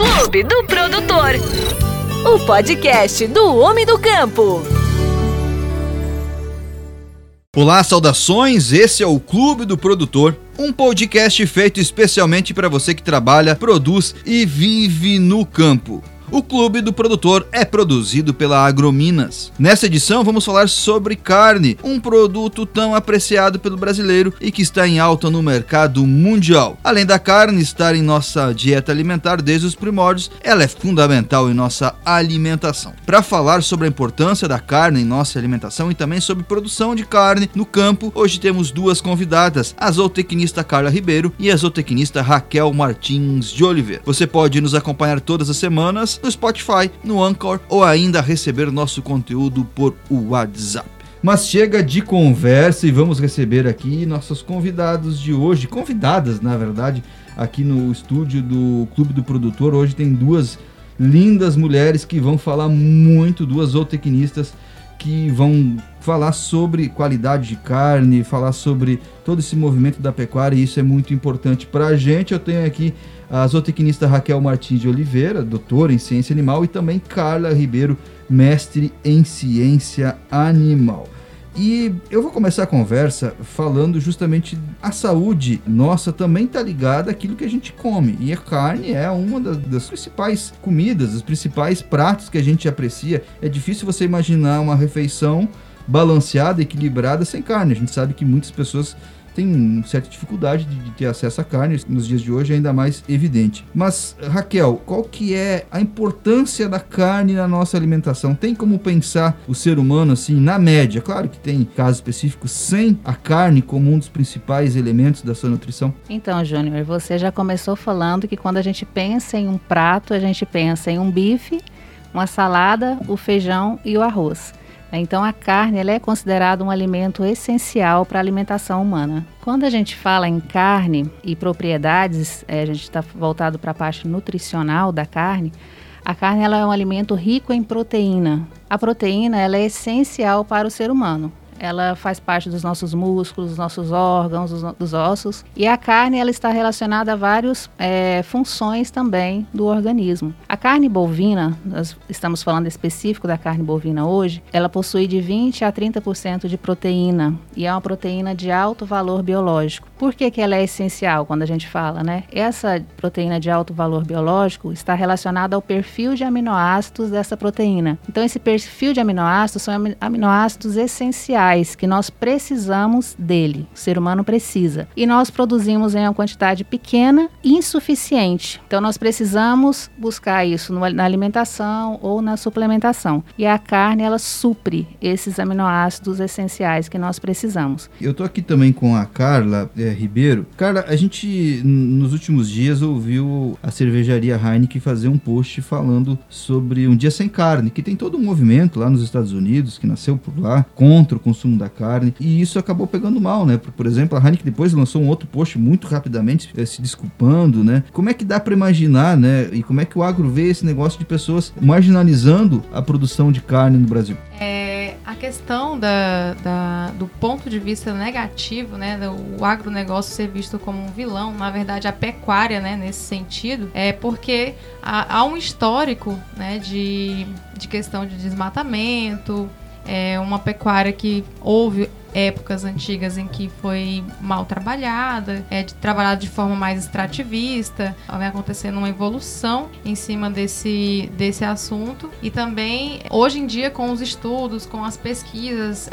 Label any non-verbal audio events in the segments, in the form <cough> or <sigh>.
Clube do Produtor. O podcast do Homem do Campo. Olá, saudações! Esse é o Clube do Produtor, um podcast feito especialmente para você que trabalha, produz e vive no campo. O Clube do Produtor é produzido pela Agrominas. Nessa edição vamos falar sobre carne, um produto tão apreciado pelo brasileiro e que está em alta no mercado mundial. Além da carne estar em nossa dieta alimentar desde os primórdios, ela é fundamental em nossa alimentação. Para falar sobre a importância da carne em nossa alimentação e também sobre produção de carne no campo, hoje temos duas convidadas, a zootecnista Carla Ribeiro e a zootecnista Raquel Martins de Oliveira. Você pode nos acompanhar todas as semanas no Spotify, no Anchor ou ainda receber nosso conteúdo por WhatsApp. Mas chega de conversa e vamos receber aqui nossos convidados de hoje, convidadas na verdade, aqui no estúdio do Clube do Produtor. Hoje tem duas lindas mulheres que vão falar muito, duas zootecnistas que vão falar sobre qualidade de carne, falar sobre todo esse movimento da pecuária e isso é muito importante para a gente. Eu tenho aqui a zootecnista Raquel Martins de Oliveira, doutora em ciência animal, e também Carla Ribeiro, mestre em ciência animal. E eu vou começar a conversa falando justamente a saúde nossa também está ligada àquilo que a gente come. E a carne é uma das, das, principais comidas, dos principais pratos que a gente aprecia. É difícil você imaginar uma refeição balanceada, equilibrada sem carne. A gente sabe que muitas pessoas tem certa dificuldade de, de, ter acesso à carne nos dias de hoje, é ainda mais evidente. Mas, Raquel, qual que é a importância da carne na nossa alimentação? Tem como pensar o ser humano assim, na média? Claro que tem casos específicos sem a carne como um dos principais elementos da sua nutrição. Então, Júnior, você já começou falando que quando a gente pensa em um prato, a gente pensa em um bife, uma salada, o feijão e o arroz. Então a carne ela é considerada um alimento essencial para a alimentação humana. Quando a gente fala em carne e propriedades, é, a gente está voltado para a parte nutricional da carne. A carne ela é um alimento rico em proteína. A proteína ela é essencial para o ser humano ela faz parte dos nossos músculos, dos nossos órgãos, dos, dos ossos. E a carne ela está relacionada a várias é, funções também do organismo. A carne bovina, nós estamos falando específico da carne bovina hoje, ela possui de 20 a 30% de proteína e é uma proteína de alto valor biológico. Por que, que ela é essencial quando a gente fala, né? Essa proteína de alto valor biológico está relacionada ao perfil de aminoácidos dessa proteína. Então, esse perfil de aminoácidos são aminoácidos essenciais que nós precisamos dele, o ser humano precisa. E nós produzimos em uma quantidade pequena insuficiente. Então nós precisamos buscar isso na alimentação ou na suplementação. E a carne ela supre esses aminoácidos essenciais que nós precisamos. Eu tô aqui também com a Carla é, Ribeiro. Carla, a gente nos últimos dias ouviu a cervejaria Heineken fazer um post falando sobre um dia sem carne, que tem todo um movimento lá nos Estados Unidos que nasceu por lá contra o consumo consumo da carne. E isso acabou pegando mal, né? Por, por exemplo, a Heineken depois lançou um outro post muito rapidamente eh, se desculpando, né? Como é que dá para imaginar, né? E como é que o agro vê esse negócio de pessoas marginalizando a produção de carne no Brasil? É, a questão da, da, do ponto de vista negativo, né? Do agronegócio ser visto como um vilão, na verdade a pecuária, né? Nesse sentido, é porque há, há um histórico, né? De, de questão de desmatamento, é uma pecuária que houve épocas antigas em que foi mal trabalhada, é de, trabalhada de forma mais extrativista, vai acontecendo uma evolução em cima desse, desse assunto e também hoje em dia com os estudos, com as pesquisas,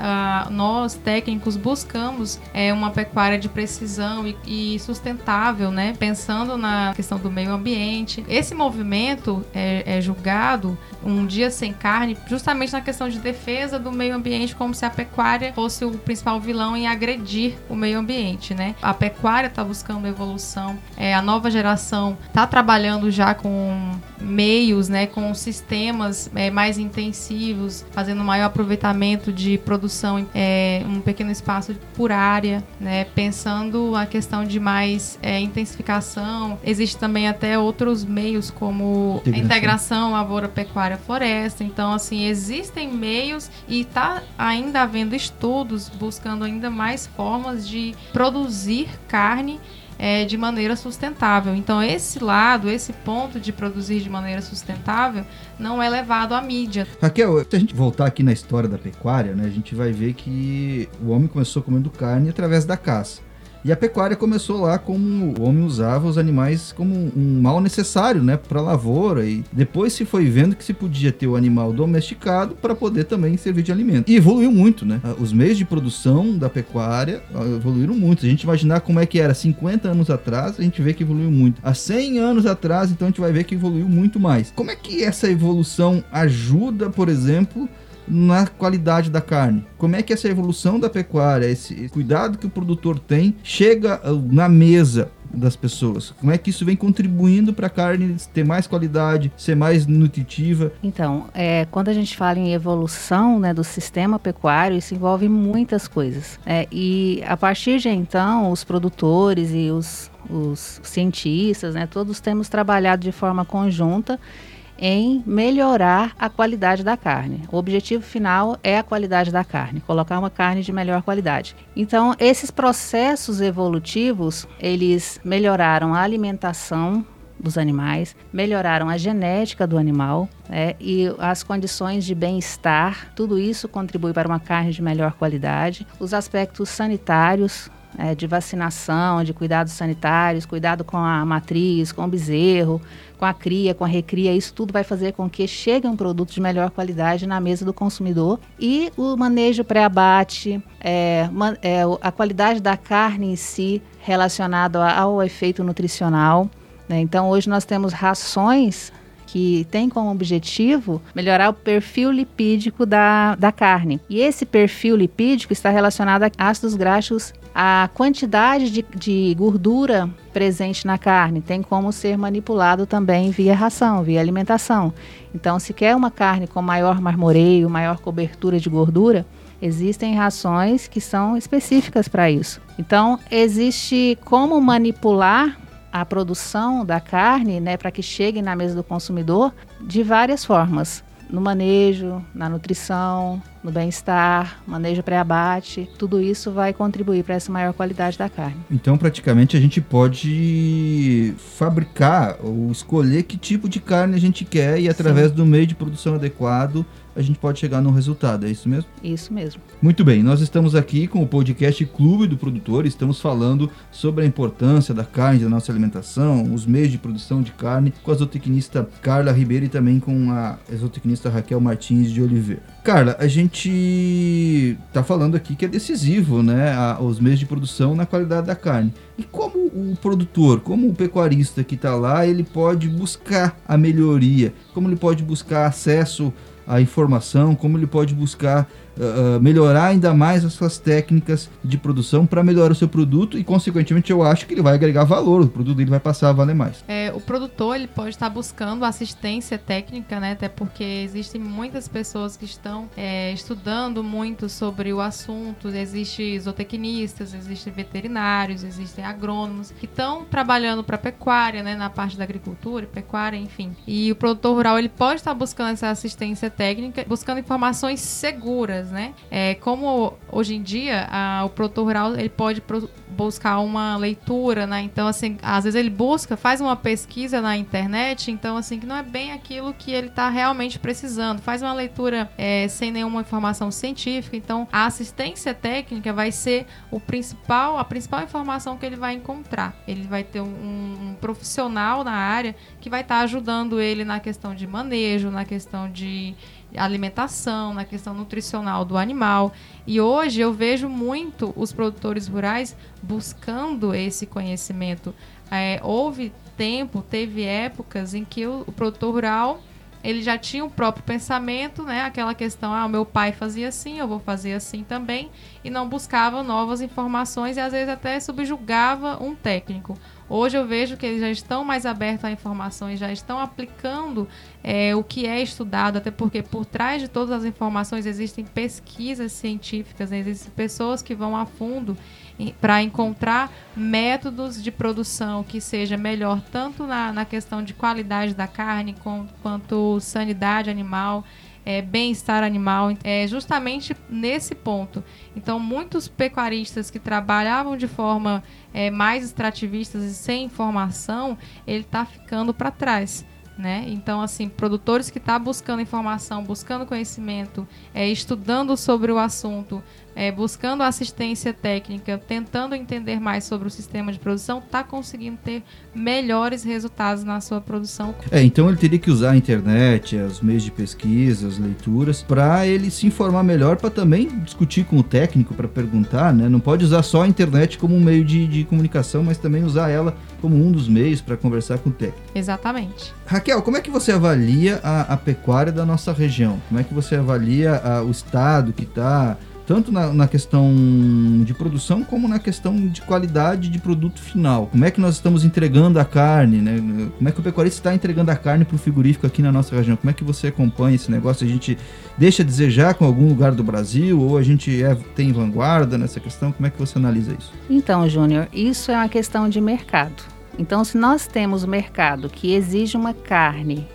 nós técnicos buscamos é, uma pecuária de precisão e, e, sustentável, né? Pensando na questão do meio ambiente. Esse movimento é, é julgado um dia sem carne justamente na questão de defesa do meio ambiente, como se a pecuária fosse o principal vilão em agredir o meio ambiente, né? A pecuária está buscando evolução, é, a nova geração está trabalhando já com meios, né, com sistemas é, mais intensivos, fazendo maior aproveitamento de produção em é, um pequeno espaço por área, né, pensando a questão de mais é, intensificação. Existe também até outros meios como integração. a integração lavoura pecuária floresta. Então, assim, existem meios e está ainda havendo estudos buscando ainda mais formas de produzir carne é, de maneira sustentável. Então, esse lado, esse ponto de produzir de maneira sustentável, não é levado à mídia. Raquel, se a gente voltar aqui na história da pecuária, né, a gente vai ver que o homem começou comendo carne através da caça. E a pecuária começou lá como o homem usava os animais como um mal necessário, né, para lavoura e depois se foi vendo que se podia ter o animal domesticado para poder também servir de alimento. E evoluiu muito, né? Ah, os meios de produção da pecuária ah, evoluíram muito. A gente imaginar como é que era 50 anos atrás, a gente vê que evoluiu muito. Há 100 anos atrás, então a gente vai ver que evoluiu muito mais. Como é que essa evolução ajuda, por exemplo, na qualidade da carne. Como é que essa evolução da pecuária, esse cuidado que o produtor tem, chega uh, na mesa das pessoas? Como é que isso vem contribuindo para a carne ter mais qualidade, ser mais nutritiva? Então, é, quando a gente fala em evolução né, do sistema pecuário, isso envolve muitas coisas. É, e a partir de então, os produtores e os, os cientistas, né, todos temos trabalhado de forma conjunta em melhorar a qualidade da carne. O objetivo final é a qualidade da carne, colocar uma carne de melhor qualidade. Então, esses processos evolutivos, eles melhoraram a alimentação dos animais, melhoraram a genética do animal né, e as condições de bem-estar. Tudo isso contribui para uma carne de melhor qualidade. Os aspectos sanitários é, de vacinação, de cuidados sanitários, cuidado com a matriz, com o bezerro, com a cria, com a recria, isso tudo vai fazer com que chegue um produto de melhor qualidade na mesa do consumidor. E o manejo pré-abate, é, é, a qualidade da carne em si relacionado ao efeito nutricional. Né? Então, hoje nós temos rações que tem como objetivo melhorar o perfil lipídico da, da carne. E esse perfil lipídico está relacionado a ácidos graxos a quantidade de, de, gordura presente na carne tem como ser manipulado também via ração, via alimentação. Então, se quer uma carne com maior marmoreio, maior cobertura de gordura, existem rações que são específicas para isso. Então, existe como manipular a produção da carne, né, para que chegue na mesa do consumidor de várias formas no manejo, na nutrição, no bem-estar, manejo pré-abate, tudo isso vai contribuir para essa maior qualidade da carne. Então, praticamente, a gente pode fabricar ou escolher que tipo de carne a gente quer e através Sim. do meio de produção adequado a gente pode chegar num resultado, é isso mesmo? Isso mesmo. Muito bem, nós estamos aqui com o podcast Clube do Produtor, estamos falando sobre a importância da carne da nossa alimentação, os meios de produção de carne, com a zootecnista Carla Ribeiro e também com a zootecnista Raquel Martins de Oliveira. Carla, a gente está falando aqui que é decisivo, né, a, os meios de produção na qualidade da carne. E como o produtor, como o pecuarista que está lá, ele pode buscar a melhoria, como ele pode buscar acesso a informação, como ele pode buscar uh, melhorar ainda mais as suas técnicas de produção para melhorar o seu produto e, consequentemente, eu acho que ele vai agregar valor, o produto dele vai passar a valer mais. É, o produtor ele pode estar buscando assistência técnica, né? Até porque existem muitas pessoas que estão é, estudando muito sobre o assunto. Existem zootecnistas, existem veterinários, existem agrônomos que estão trabalhando para pecuária, né? Na parte da agricultura pecuária, enfim. E o produtor rural ele pode estar buscando essa assistência técnica, buscando informações seguras né? É, como hoje em dia a, o produtor rural ele pode pro, buscar uma leitura, né? Então, assim, às vezes ele busca, faz uma pesquisa na internet, então, assim, que não é bem aquilo que ele está realmente precisando. Faz uma leitura é, sem nenhuma informação científica. Então, a assistência técnica vai ser o principal, a principal informação que ele vai encontrar. Ele vai ter um, um profissional na área que vai estar tá ajudando ele na questão de manejo, na questão de alimentação, na questão nutricional do animal. E hoje eu vejo muito os produtores rurais buscando esse conhecimento. É, houve tempo, teve épocas em que o, o, produtor rural ele já tinha o próprio pensamento, né? Aquela questão, ah, meu pai fazia assim, eu vou fazer assim também, e não buscava novas informações e às vezes até subjugava um técnico. Hoje eu vejo que eles já estão mais abertos à informação e já estão aplicando é, o que é estudado, até porque por trás de todas as informações existem pesquisas científicas, né? existem pessoas que vão a fundo para encontrar métodos de produção que seja melhor tanto na, na questão de qualidade da carne com, quanto sanidade animal. É, bem-estar animal, é justamente nesse ponto. Então, muitos pecuaristas que trabalhavam de forma é, mais extrativistas e sem informação, ele está ficando para trás. Né? Então, assim, produtores que estão tá buscando informação, buscando conhecimento, é, estudando sobre o assunto, é, buscando assistência técnica, tentando entender mais sobre o sistema de produção, está conseguindo ter melhores resultados na sua produção. É, então ele teria que usar a internet, os meios de pesquisa, as leituras, para ele se informar melhor, para também discutir com o técnico, para perguntar, né? Não pode usar só a internet como um meio de, de comunicação, mas também usar ela como um dos meios para conversar com o técnico. Exatamente. Raquel, como é que você avalia a, a pecuária da nossa região? Como é que você avalia a, o estado que está tanto na, na, questão de produção como na questão de qualidade de produto final. Como é que nós estamos entregando a carne, né? Como é que o pecuarista está entregando a carne para o frigorífico aqui na nossa região? Como é que você acompanha esse negócio? A gente deixa a desejar com algum lugar do Brasil ou a gente é, tem vanguarda nessa questão? Como é que você analisa isso? Então, Júnior, isso é uma questão de mercado. Então, se nós temos mercado que exige uma carne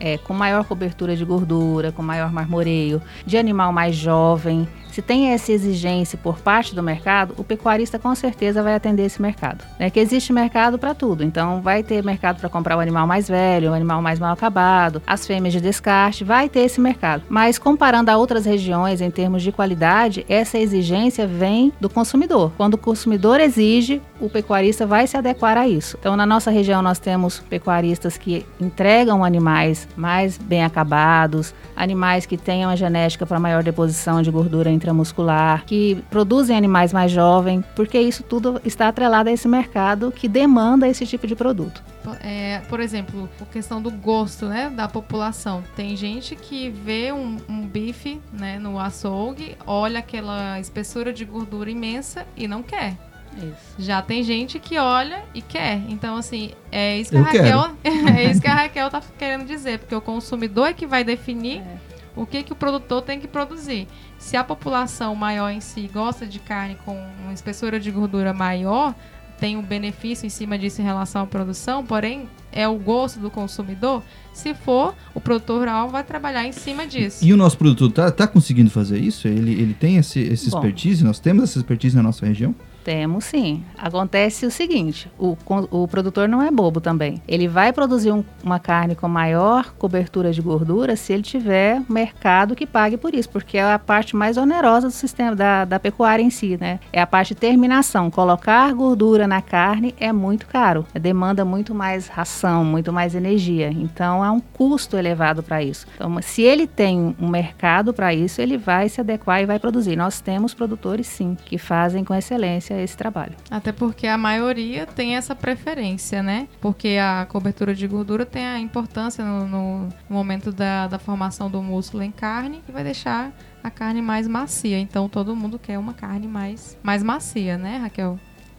é, com maior cobertura de gordura, com maior marmoreio, de animal mais jovem, se tem essa exigência por parte do mercado, o pecuarista com certeza vai atender esse mercado. É que existe mercado para tudo, então vai ter mercado para comprar o animal mais velho, o animal mais mal acabado, as fêmeas de descarte, vai ter esse mercado. Mas comparando a outras regiões em termos de qualidade, essa exigência vem do consumidor. Quando o consumidor exige, o pecuarista vai se adequar a isso. Então, na nossa região, nós temos pecuaristas que entregam animais mais bem acabados, animais que tenham a genética para maior deposição de gordura intramuscular, que produzem animais mais jovens, porque isso tudo está atrelado a esse mercado que demanda esse tipo de produto. É, por exemplo, a questão do gosto né, da população. Tem gente que vê um, um bife né, no açougue, olha aquela espessura de gordura imensa e não quer. Isso. Já tem gente que olha e quer. Então, assim, é isso que a Raquel. <laughs> é isso que a Raquel tá querendo dizer, porque o consumidor é que vai definir é. o que, que o produtor tem que produzir. Se a população maior em si gosta de carne com uma espessura de gordura maior, tem um benefício em cima disso em relação à produção, porém é o gosto do consumidor. Se for, o produtor rural vai trabalhar em cima disso. E o nosso produtor tá, tá conseguindo fazer isso? Ele, ele tem esse, esse expertise? Nós temos essa expertise na nossa região? Temos sim. Acontece o seguinte: o, o produtor não é bobo também. Ele vai produzir um, uma carne com maior cobertura de gordura se ele tiver mercado que pague por isso, porque é a parte mais onerosa do sistema da, da pecuária em si, né? É a parte de terminação. Colocar gordura na carne é muito caro, demanda muito mais ração, muito mais energia. Então há um custo elevado para isso. Então, se ele tem um mercado para isso, ele vai se adequar e vai produzir. Nós temos produtores sim que fazem com excelência esse trabalho. Até porque a maioria tem essa preferência, né? Porque a cobertura de gordura tem a importância no, no momento da, da formação do músculo em carne, que vai deixar a carne mais macia. Então todo mundo quer uma carne mais, mais macia, né, Raquel?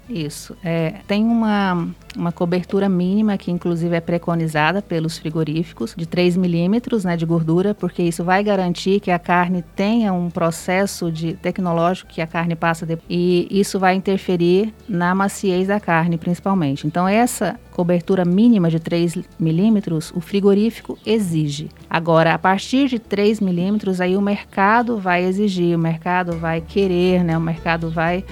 Isso. É, tem uma, uma cobertura mínima que, inclusive, é preconizada pelos frigoríficos de 3 milímetros né, de gordura, porque isso vai garantir que a carne tenha um processo de tecnológico que a carne passa de, e isso vai interferir na maciez da carne, principalmente. Então, essa cobertura mínima de 3 milímetros, o frigorífico exige. Agora, a partir de 3 milímetros, aí o mercado vai exigir, o mercado vai querer, né, o mercado vai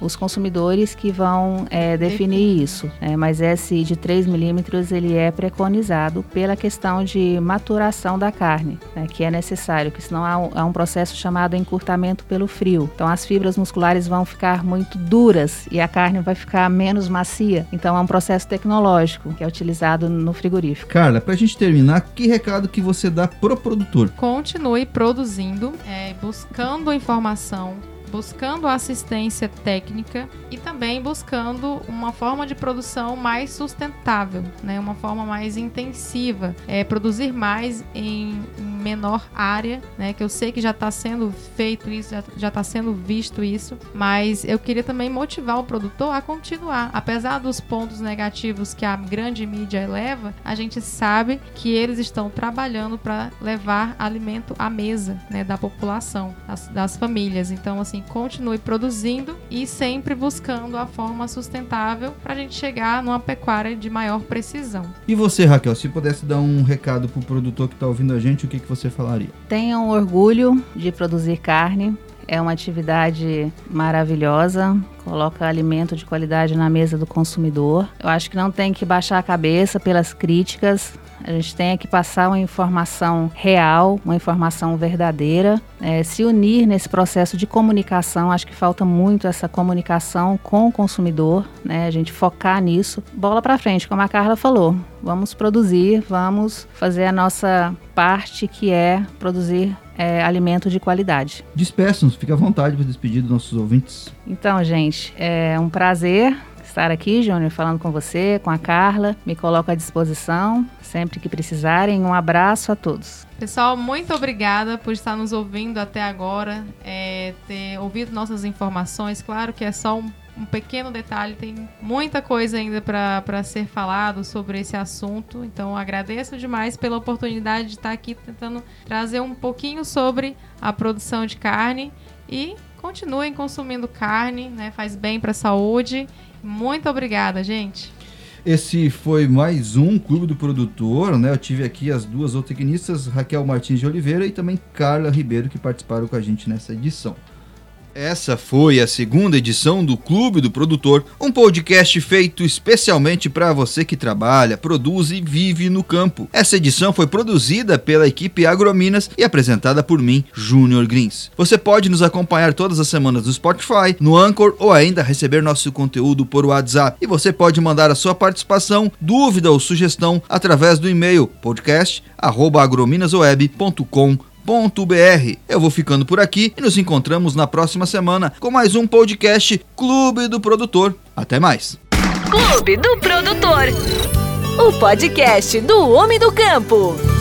os consumidores que vão é, definir isso. É, mas esse de 3 milímetros ele é preconizado pela questão de maturação da carne, né, que é necessário, que senão há um, há um, processo chamado encurtamento pelo frio. Então as fibras musculares vão ficar muito duras e a carne vai ficar menos macia. Então é um processo tecnológico que é utilizado no frigorífico. Carla, para a gente terminar, que recado que você dá pro produtor? Continue produzindo, é, buscando informação buscando assistência técnica e também buscando uma forma de produção mais sustentável, né? uma forma mais intensiva, é, produzir mais em menor área, né? que eu sei que já está sendo feito isso, já está sendo visto isso, mas eu queria também motivar o produtor a continuar. Apesar dos pontos negativos que a grande mídia eleva, a gente sabe que eles estão trabalhando para levar alimento à mesa né, da população, das, das famílias. Então, assim, continue produzindo e sempre buscando a forma sustentável para a gente chegar numa pecuária de maior precisão. E você, Raquel, se pudesse dar um recado para o produtor que está ouvindo a gente, o que, que você falaria? Tenham orgulho de produzir carne. É uma atividade maravilhosa, coloca alimento de qualidade na mesa do consumidor. Eu acho que não tem que baixar a cabeça pelas críticas. A gente tem que passar uma informação real, uma informação verdadeira, é, se unir nesse processo de comunicação. Acho que falta muito essa comunicação com o consumidor, né? A gente focar nisso. Bola para frente, como a Carla falou. Vamos produzir, vamos fazer a nossa parte que é produzir é, alimento de qualidade. Despeçam-nos, fique à vontade para despedir dos nossos ouvintes. Então, gente, é um prazer estar aqui, Júnior, falando com você, com a Carla. Me coloco à disposição sempre que precisarem. Um abraço a todos. Pessoal, muito obrigada por estar nos ouvindo até agora, é, ter ouvido nossas informações. Claro que é só um um pequeno detalhe, tem muita coisa ainda para ser falado sobre esse assunto. Então agradeço demais pela oportunidade de estar aqui tentando trazer um pouquinho sobre a produção de carne e continuem consumindo carne, né? Faz bem para a saúde. Muito obrigada, gente. Esse foi mais um Clube do Produtor, né? Eu tive aqui as duas zootecnistas, Raquel Martins de Oliveira e também Carla Ribeiro, que participaram com a gente nessa edição. Essa foi a segunda edição do Clube do Produtor, um podcast feito especialmente para você que trabalha, produz e vive no campo. Essa edição foi produzida pela equipe Agrominas e apresentada por mim, Júnior Grins. Você pode nos acompanhar todas as semanas no Spotify, no Anchor ou ainda receber nosso conteúdo por WhatsApp. E você pode mandar a sua participação, dúvida ou sugestão através do e-mail podcast@agrominasweb.com.br eu vou ficando por aqui e nos encontramos na próxima semana com mais um podcast Clube do Produtor. Até mais. Clube do Produtor. O podcast do homem do campo.